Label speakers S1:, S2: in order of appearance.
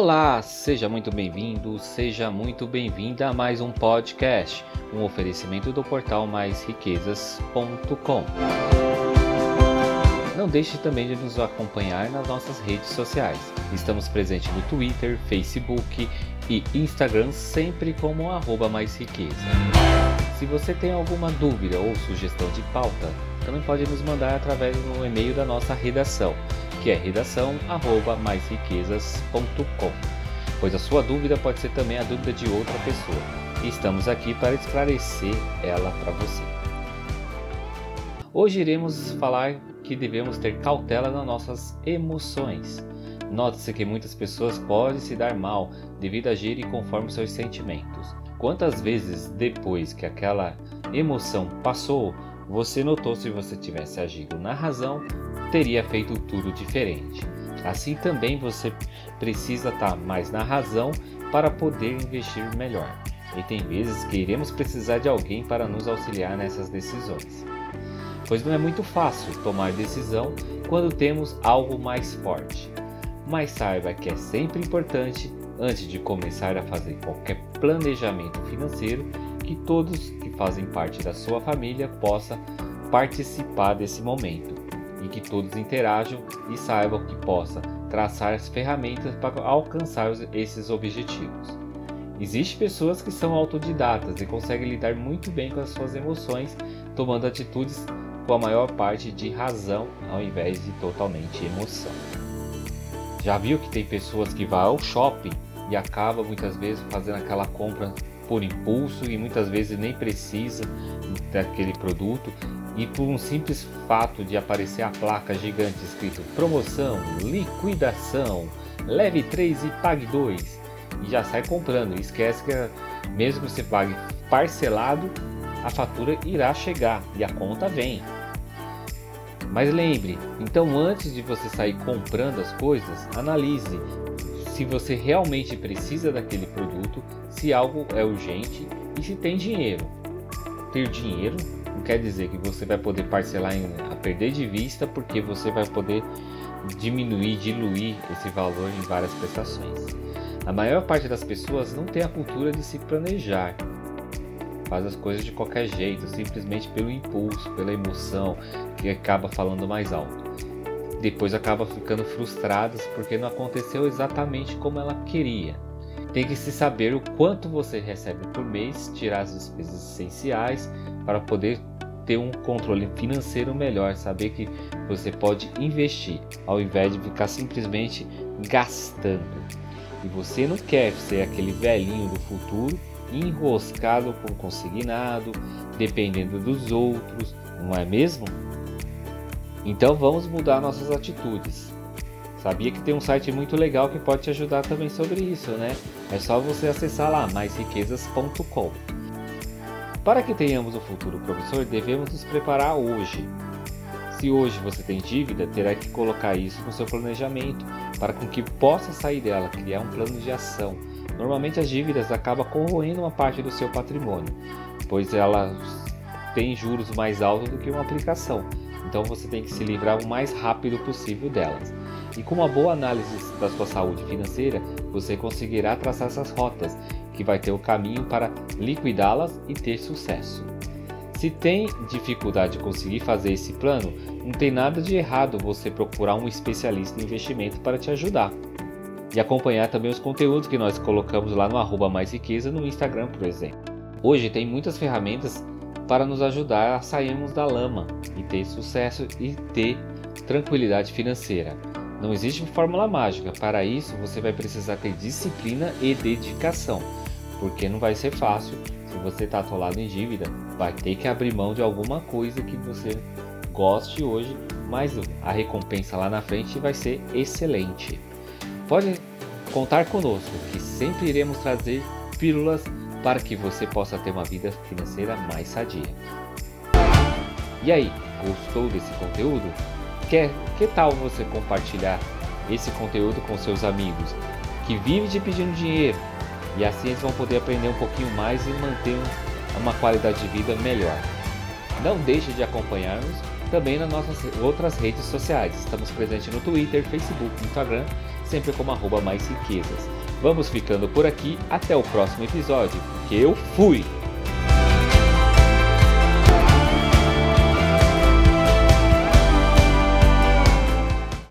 S1: Olá, seja muito bem-vindo, seja muito bem-vinda a mais um podcast, um oferecimento do portal maisriquezas.com. Não deixe também de nos acompanhar nas nossas redes sociais. Estamos presentes no Twitter, Facebook e Instagram, sempre como arroba mais riqueza. Se você tem alguma dúvida ou sugestão de pauta, também pode nos mandar através do e-mail da nossa redação, que é redação@maisriquezas.com. Pois a sua dúvida pode ser também a dúvida de outra pessoa. E estamos aqui para esclarecer ela para você. Hoje iremos falar que devemos ter cautela nas nossas emoções. Note-se que muitas pessoas podem se dar mal devido a agirem conforme seus sentimentos. Quantas vezes depois que aquela emoção passou, você notou se você tivesse agido na razão, teria feito tudo diferente. Assim também você precisa estar mais na razão para poder investir melhor. E tem vezes que iremos precisar de alguém para nos auxiliar nessas decisões pois não é muito fácil tomar decisão quando temos algo mais forte. Mas saiba que é sempre importante, antes de começar a fazer qualquer planejamento financeiro, que todos fazem parte da sua família possam participar desse momento e que todos interajam e saibam que possa traçar as ferramentas para alcançar esses objetivos. Existem pessoas que são autodidatas e conseguem lidar muito bem com as suas emoções, tomando atitudes com a maior parte de razão ao invés de totalmente emoção. Já viu que tem pessoas que vão ao shopping e acabam muitas vezes fazendo aquela compra por impulso e muitas vezes nem precisa daquele produto. E por um simples fato de aparecer a placa gigante escrito promoção, liquidação, leve 3 e pague 2 e já sai comprando. E esquece que mesmo que você pague parcelado, a fatura irá chegar e a conta vem. Mas lembre, então antes de você sair comprando as coisas, analise se você realmente precisa daquele produto, se algo é urgente e se tem dinheiro. Ter dinheiro não quer dizer que você vai poder parcelar em, a perder de vista, porque você vai poder diminuir, diluir esse valor em várias prestações. A maior parte das pessoas não tem a cultura de se planejar faz as coisas de qualquer jeito, simplesmente pelo impulso, pela emoção, que acaba falando mais alto. Depois acaba ficando frustradas porque não aconteceu exatamente como ela queria. Tem que se saber o quanto você recebe por mês, tirar as despesas essenciais para poder ter um controle financeiro melhor, saber que você pode investir ao invés de ficar simplesmente gastando. E você não quer ser aquele velhinho do futuro enroscado com consignado, dependendo dos outros, não é mesmo? Então vamos mudar nossas atitudes. Sabia que tem um site muito legal que pode te ajudar também sobre isso, né? É só você acessar lá maisriquezas.com. Para que tenhamos um futuro promissor, devemos nos preparar hoje. Se hoje você tem dívida, terá que colocar isso no seu planejamento para com que possa sair dela, criar um plano de ação Normalmente as dívidas acabam corroendo uma parte do seu patrimônio, pois elas têm juros mais altos do que uma aplicação. Então você tem que se livrar o mais rápido possível delas. E com uma boa análise da sua saúde financeira, você conseguirá traçar essas rotas, que vai ter o caminho para liquidá-las e ter sucesso. Se tem dificuldade de conseguir fazer esse plano, não tem nada de errado você procurar um especialista em investimento para te ajudar e acompanhar também os conteúdos que nós colocamos lá no arroba mais riqueza no Instagram, por exemplo. Hoje tem muitas ferramentas para nos ajudar a sairmos da lama e ter sucesso e ter tranquilidade financeira. Não existe fórmula mágica, para isso você vai precisar ter disciplina e dedicação, porque não vai ser fácil. Se você está atolado em dívida, vai ter que abrir mão de alguma coisa que você goste hoje, mas a recompensa lá na frente vai ser excelente. Pode contar conosco que sempre iremos trazer pílulas para que você possa ter uma vida financeira mais sadia. E aí, gostou desse conteúdo? Quer, que tal você compartilhar esse conteúdo com seus amigos que vivem te pedindo dinheiro e assim eles vão poder aprender um pouquinho mais e manter uma qualidade de vida melhor. Não deixe de acompanhar-nos também nas nossas outras redes sociais. Estamos presentes no Twitter, Facebook, Instagram sempre como arroba mais riquezas. Vamos ficando por aqui, até o próximo episódio, porque eu fui!